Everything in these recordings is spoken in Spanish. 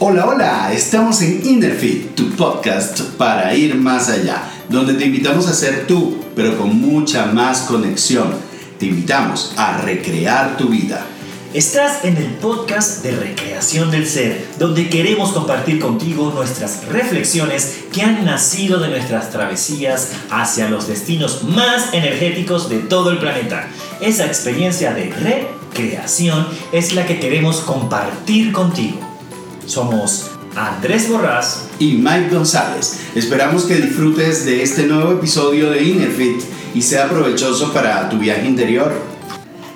Hola, hola, estamos en Innerfit, tu podcast para ir más allá, donde te invitamos a ser tú, pero con mucha más conexión. Te invitamos a recrear tu vida. Estás en el podcast de Recreación del Ser, donde queremos compartir contigo nuestras reflexiones que han nacido de nuestras travesías hacia los destinos más energéticos de todo el planeta. Esa experiencia de recreación es la que queremos compartir contigo. Somos Andrés Borrás y Mike González. Esperamos que disfrutes de este nuevo episodio de Innerfit y sea provechoso para tu viaje interior.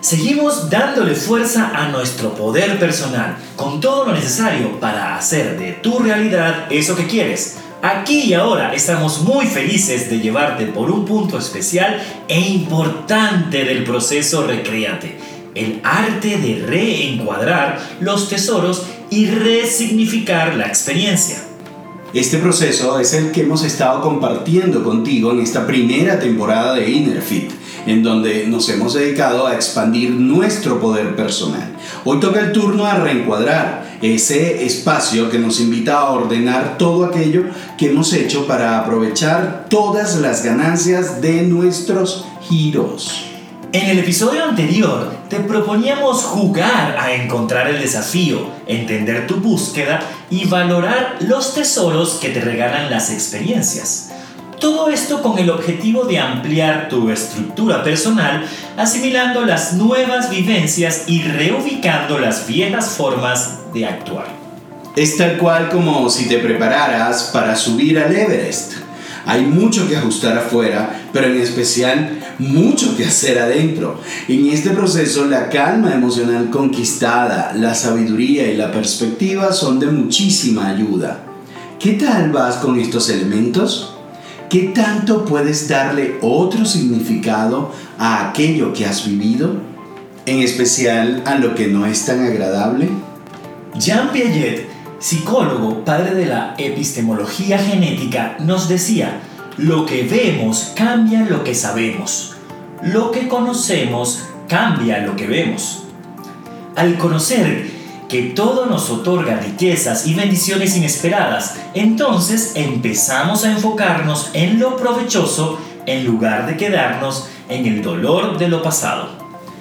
Seguimos dándole fuerza a nuestro poder personal, con todo lo necesario para hacer de tu realidad eso que quieres. Aquí y ahora estamos muy felices de llevarte por un punto especial e importante del proceso Recreate, el arte de reencuadrar los tesoros y resignificar la experiencia. Este proceso es el que hemos estado compartiendo contigo en esta primera temporada de Innerfit, en donde nos hemos dedicado a expandir nuestro poder personal. Hoy toca el turno a reencuadrar ese espacio que nos invita a ordenar todo aquello que hemos hecho para aprovechar todas las ganancias de nuestros giros. En el episodio anterior te proponíamos jugar a encontrar el desafío, entender tu búsqueda y valorar los tesoros que te regalan las experiencias. Todo esto con el objetivo de ampliar tu estructura personal, asimilando las nuevas vivencias y reubicando las viejas formas de actuar. Es tal cual como si te prepararas para subir al Everest. Hay mucho que ajustar afuera, pero en especial mucho que hacer adentro. En este proceso la calma emocional conquistada, la sabiduría y la perspectiva son de muchísima ayuda. ¿Qué tal vas con estos elementos? ¿Qué tanto puedes darle otro significado a aquello que has vivido? En especial a lo que no es tan agradable. Jean Piaget psicólogo, padre de la epistemología genética, nos decía, lo que vemos cambia lo que sabemos. Lo que conocemos cambia lo que vemos. Al conocer que todo nos otorga riquezas y bendiciones inesperadas, entonces empezamos a enfocarnos en lo provechoso en lugar de quedarnos en el dolor de lo pasado.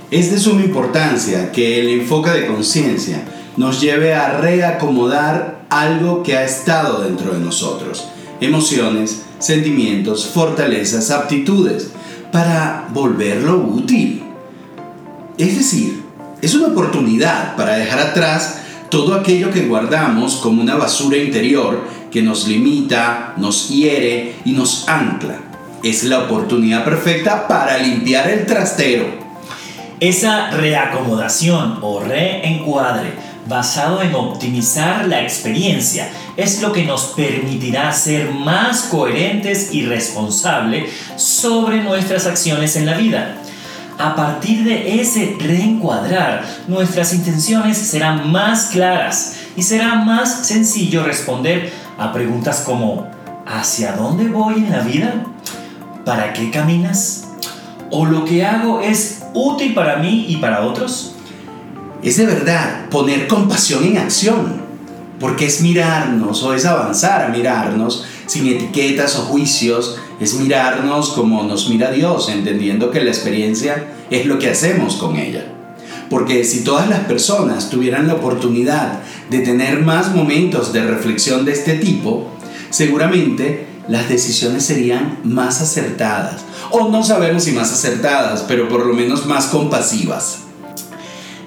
Es de suma importancia que el enfoque de conciencia nos lleve a reacomodar algo que ha estado dentro de nosotros, emociones, sentimientos, fortalezas, aptitudes, para volverlo útil. Es decir, es una oportunidad para dejar atrás todo aquello que guardamos como una basura interior que nos limita, nos hiere y nos ancla. Es la oportunidad perfecta para limpiar el trastero. Esa reacomodación o reencuadre basado en optimizar la experiencia es lo que nos permitirá ser más coherentes y responsables sobre nuestras acciones en la vida. A partir de ese reencuadrar, nuestras intenciones serán más claras y será más sencillo responder a preguntas como ¿hacia dónde voy en la vida? ¿Para qué caminas? ¿O lo que hago es útil para mí y para otros? es de verdad poner compasión en acción, porque es mirarnos o es avanzar a mirarnos sin etiquetas o juicios, es mirarnos como nos mira Dios, entendiendo que la experiencia es lo que hacemos con ella. Porque si todas las personas tuvieran la oportunidad de tener más momentos de reflexión de este tipo, seguramente las decisiones serían más acertadas. O no sabemos si más acertadas, pero por lo menos más compasivas.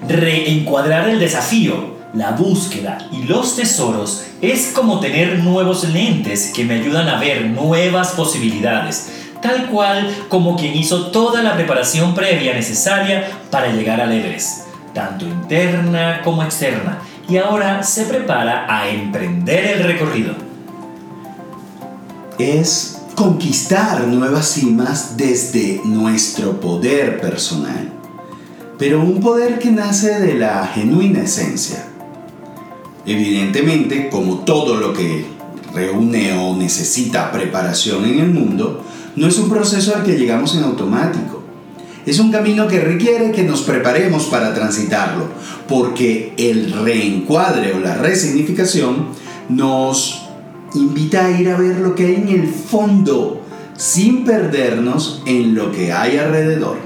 Reencuadrar el desafío, la búsqueda y los tesoros es como tener nuevos lentes que me ayudan a ver nuevas posibilidades, tal cual como quien hizo toda la preparación previa necesaria para llegar al Everest, tanto interna como externa, y ahora se prepara a emprender el recorrido. Es conquistar nuevas cimas desde nuestro poder personal pero un poder que nace de la genuina esencia. Evidentemente, como todo lo que reúne o necesita preparación en el mundo, no es un proceso al que llegamos en automático. Es un camino que requiere que nos preparemos para transitarlo, porque el reencuadre o la resignificación nos invita a ir a ver lo que hay en el fondo, sin perdernos en lo que hay alrededor.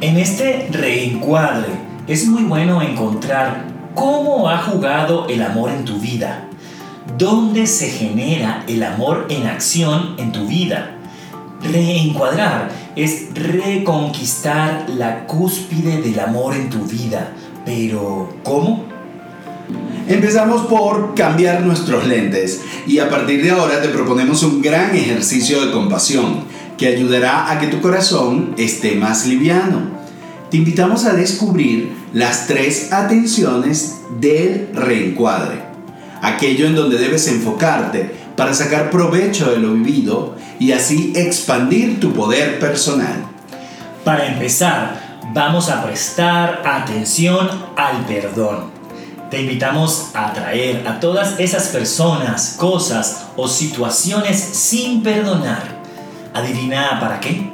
En este reencuadre es muy bueno encontrar cómo ha jugado el amor en tu vida, dónde se genera el amor en acción en tu vida. Reencuadrar es reconquistar la cúspide del amor en tu vida. Pero, ¿cómo? Empezamos por cambiar nuestros lentes y a partir de ahora te proponemos un gran ejercicio de compasión que ayudará a que tu corazón esté más liviano. Te invitamos a descubrir las tres atenciones del reencuadre, aquello en donde debes enfocarte para sacar provecho de lo vivido y así expandir tu poder personal. Para empezar, vamos a prestar atención al perdón te invitamos a atraer a todas esas personas, cosas o situaciones sin perdonar. Adivina para qué?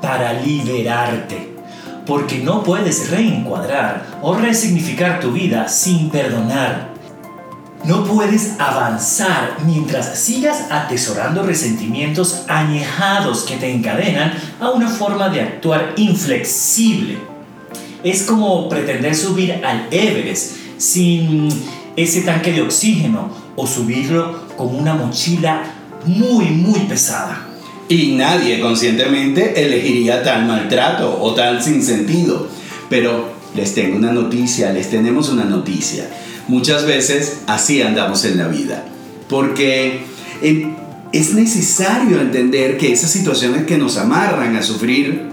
Para liberarte. Porque no puedes reencuadrar o resignificar tu vida sin perdonar. No puedes avanzar mientras sigas atesorando resentimientos añejados que te encadenan a una forma de actuar inflexible. Es como pretender subir al Everest sin ese tanque de oxígeno o subirlo con una mochila muy, muy pesada. Y nadie conscientemente elegiría tal maltrato o tal sinsentido. Pero les tengo una noticia, les tenemos una noticia. Muchas veces así andamos en la vida. Porque es necesario entender que esas situaciones que nos amarran a sufrir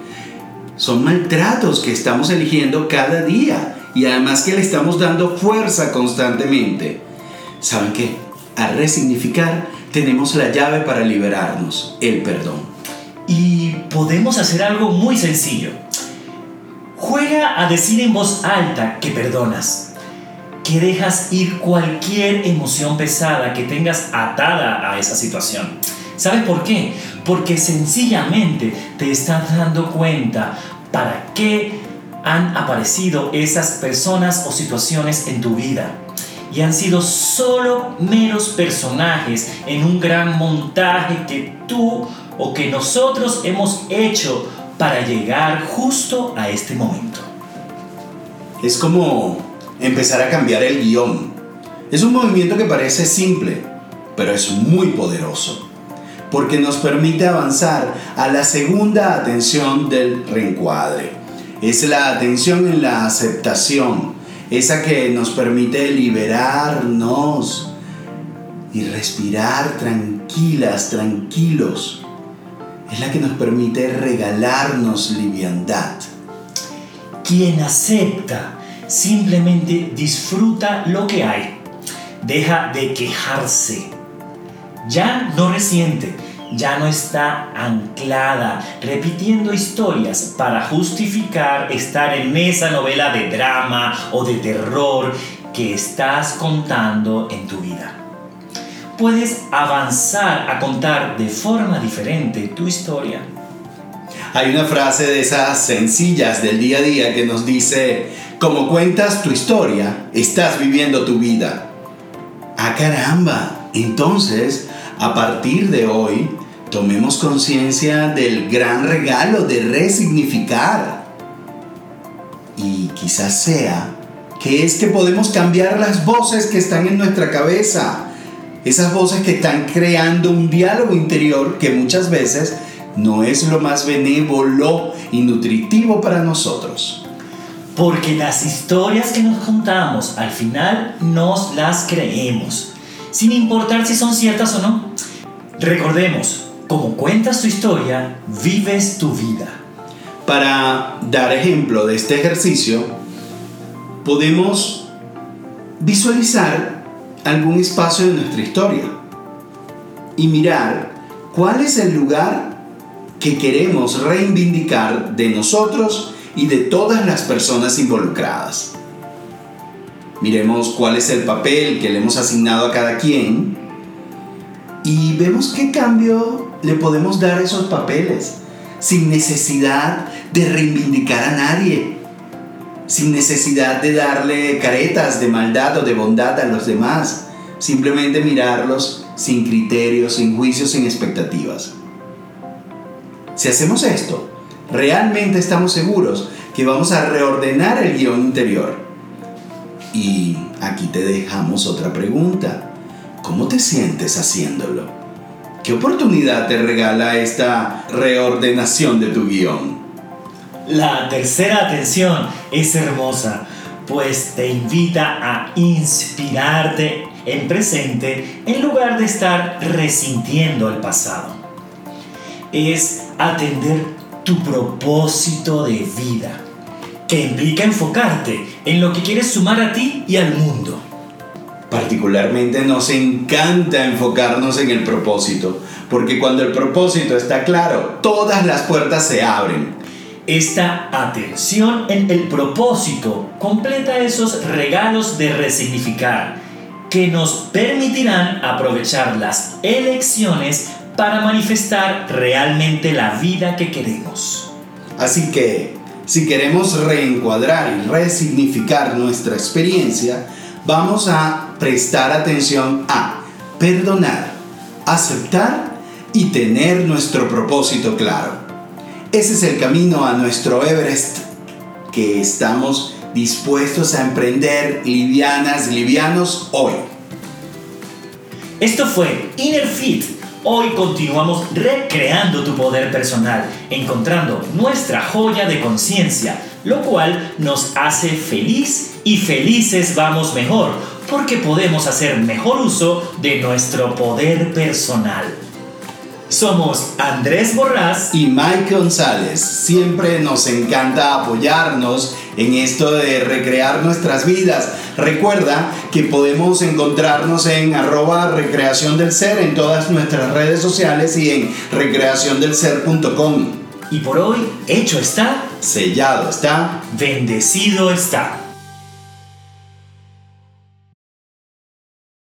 son maltratos que estamos eligiendo cada día y además que le estamos dando fuerza constantemente. ¿Saben qué? Al resignificar tenemos la llave para liberarnos, el perdón. Y podemos hacer algo muy sencillo. Juega a decir en voz alta que perdonas, que dejas ir cualquier emoción pesada que tengas atada a esa situación. ¿Sabes por qué? Porque sencillamente te estás dando cuenta para qué han aparecido esas personas o situaciones en tu vida y han sido solo meros personajes en un gran montaje que tú o que nosotros hemos hecho para llegar justo a este momento. Es como empezar a cambiar el guion. Es un movimiento que parece simple, pero es muy poderoso, porque nos permite avanzar a la segunda atención del reencuadre es la atención en la aceptación, esa que nos permite liberarnos y respirar tranquilas, tranquilos. Es la que nos permite regalarnos liviandad. Quien acepta simplemente disfruta lo que hay. Deja de quejarse. Ya no resiente ya no está anclada, repitiendo historias para justificar estar en esa novela de drama o de terror que estás contando en tu vida. Puedes avanzar a contar de forma diferente tu historia. Hay una frase de esas sencillas del día a día que nos dice, como cuentas tu historia, estás viviendo tu vida. Ah, caramba, entonces, a partir de hoy, tomemos conciencia del gran regalo de resignificar. Y quizás sea que es que podemos cambiar las voces que están en nuestra cabeza. Esas voces que están creando un diálogo interior que muchas veces no es lo más benévolo y nutritivo para nosotros. Porque las historias que nos contamos al final nos las creemos, sin importar si son ciertas o no. Recordemos, como cuentas tu historia, vives tu vida. Para dar ejemplo de este ejercicio, podemos visualizar algún espacio de nuestra historia y mirar cuál es el lugar que queremos reivindicar de nosotros y de todas las personas involucradas. Miremos cuál es el papel que le hemos asignado a cada quien vemos qué cambio le podemos dar a esos papeles, sin necesidad de reivindicar a nadie, sin necesidad de darle caretas de maldad o de bondad a los demás, simplemente mirarlos sin criterios, sin juicios, sin expectativas. Si hacemos esto, realmente estamos seguros que vamos a reordenar el guion interior. Y aquí te dejamos otra pregunta. ¿Cómo te sientes haciéndolo? ¿Qué oportunidad te regala esta reordenación de tu guion? La tercera atención es hermosa, pues te invita a inspirarte en presente en lugar de estar resintiendo el pasado. Es atender tu propósito de vida, que implica enfocarte en lo que quieres sumar a ti y al mundo. Particularmente nos encanta enfocarnos en el propósito, porque cuando el propósito está claro, todas las puertas se abren. Esta atención en el propósito completa esos regalos de resignificar que nos permitirán aprovechar las elecciones para manifestar realmente la vida que queremos. Así que, si queremos reencuadrar y resignificar nuestra experiencia, vamos a prestar atención a perdonar, aceptar y tener nuestro propósito claro. Ese es el camino a nuestro Everest que estamos dispuestos a emprender livianas, livianos hoy. Esto fue Inner Fit. Hoy continuamos recreando tu poder personal, encontrando nuestra joya de conciencia, lo cual nos hace feliz y felices vamos mejor, porque podemos hacer mejor uso de nuestro poder personal. Somos Andrés Borrás y Mike González. Siempre nos encanta apoyarnos en esto de recrear nuestras vidas. Recuerda que podemos encontrarnos en arroba recreación del ser en todas nuestras redes sociales y en recreaciondelser.com. Y por hoy, hecho está, sellado está, bendecido está.